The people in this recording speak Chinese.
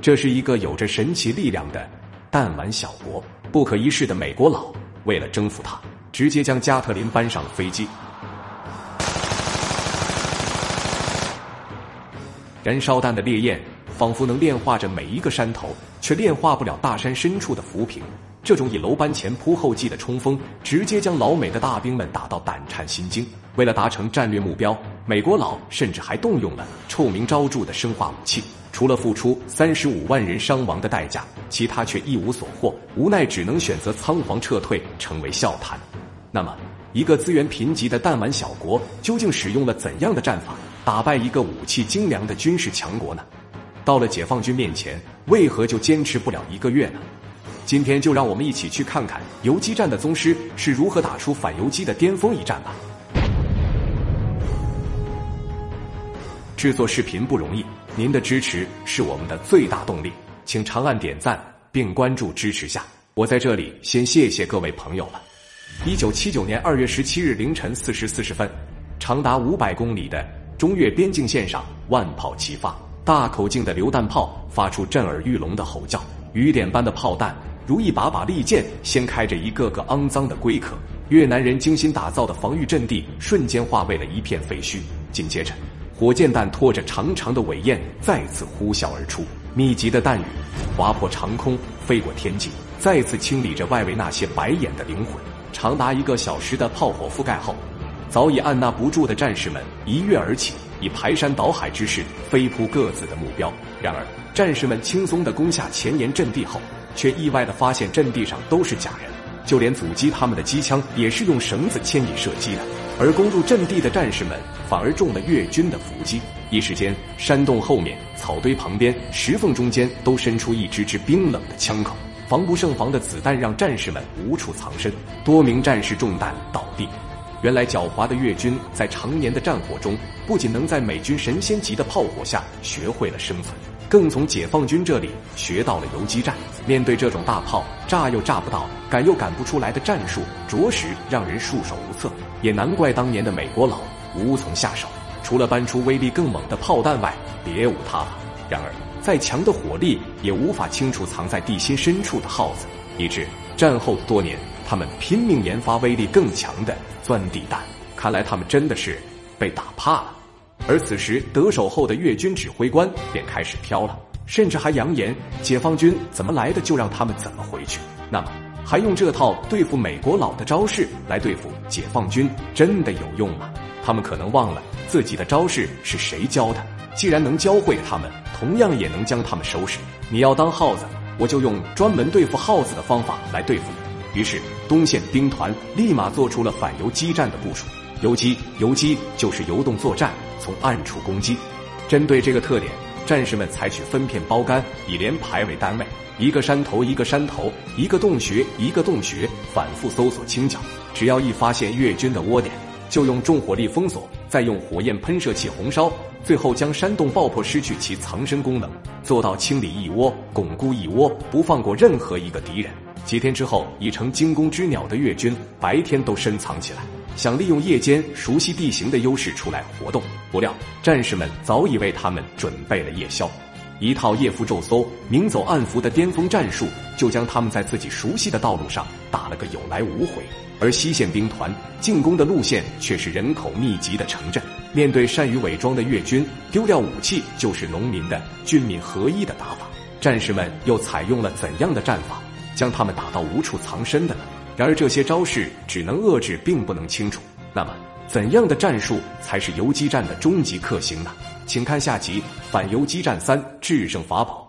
这是一个有着神奇力量的弹丸小国。不可一世的美国佬为了征服它，直接将加特林搬上了飞机。燃烧弹的烈焰仿佛能炼化着每一个山头，却炼化不了大山深处的浮萍。这种以楼班前仆后继的冲锋，直接将老美的大兵们打到胆颤心惊。为了达成战略目标，美国佬甚至还动用了臭名昭著的生化武器。除了付出三十五万人伤亡的代价，其他却一无所获，无奈只能选择仓皇撤退，成为笑谈。那么，一个资源贫瘠的弹丸小国，究竟使用了怎样的战法，打败一个武器精良的军事强国呢？到了解放军面前，为何就坚持不了一个月呢？今天就让我们一起去看看游击战的宗师是如何打出反游击的巅峰一战吧。制作视频不容易。您的支持是我们的最大动力，请长按点赞并关注支持下。我在这里先谢谢各位朋友了。一九七九年二月十七日凌晨四时四十分，长达五百公里的中越边境线上，万炮齐发，大口径的榴弹炮发出震耳欲聋的吼叫，雨点般的炮弹如一把把利剑，掀开着一个个肮脏的龟壳。越南人精心打造的防御阵地瞬间化为了一片废墟。紧接着。火箭弹拖着长长的尾焰再次呼啸而出，密集的弹雨划破长空，飞过天际，再次清理着外围那些白眼的灵魂。长达一个小时的炮火覆盖后，早已按捺不住的战士们一跃而起，以排山倒海之势飞扑各自的目标。然而，战士们轻松地攻下前沿阵地后，却意外地发现阵地上都是假人，就连阻击他们的机枪也是用绳子牵引射击的。而攻入阵地的战士们反而中了越军的伏击，一时间，山洞后面、草堆旁边、石缝中间都伸出一支支冰冷的枪口，防不胜防的子弹让战士们无处藏身，多名战士中弹倒地。原来，狡猾的越军在常年的战火中，不仅能在美军神仙级的炮火下学会了生存，更从解放军这里学到了游击战。面对这种大炮炸又炸不到、赶又赶不出来的战术，着实让人束手无策。也难怪当年的美国佬无从下手，除了搬出威力更猛的炮弹外，别无他法。然而，再强的火力也无法清除藏在地心深处的耗子，以致战后多年，他们拼命研发威力更强的钻地弹。看来他们真的是被打怕了。而此时得手后的越军指挥官便开始飘了，甚至还扬言：解放军怎么来的就让他们怎么回去。那么。还用这套对付美国佬的招式来对付解放军，真的有用吗？他们可能忘了自己的招式是谁教的。既然能教会他们，同样也能将他们收拾。你要当耗子，我就用专门对付耗子的方法来对付你。于是，东线兵团立马做出了反游击战的部署。游击，游击就是游动作战，从暗处攻击。针对这个特点，战士们采取分片包干，以连排为单位。一个山头，一个山头，一个洞穴，一个洞穴，反复搜索清剿。只要一发现越军的窝点，就用重火力封锁，再用火焰喷射器红烧，最后将山洞爆破，失去其藏身功能，做到清理一窝，巩固一窝，不放过任何一个敌人。几天之后，已成惊弓之鸟的越军，白天都深藏起来，想利用夜间熟悉地形的优势出来活动。不料，战士们早已为他们准备了夜宵。一套夜伏骤搜、明走暗伏的巅峰战术，就将他们在自己熟悉的道路上打了个有来无回。而西线兵团进攻的路线却是人口密集的城镇，面对善于伪装的越军，丢掉武器就是农民的军民合一的打法。战士们又采用了怎样的战法，将他们打到无处藏身的呢？然而这些招式只能遏制，并不能清除。那么，怎样的战术才是游击战的终极克星呢？请看下集《反游击战三：制胜法宝》。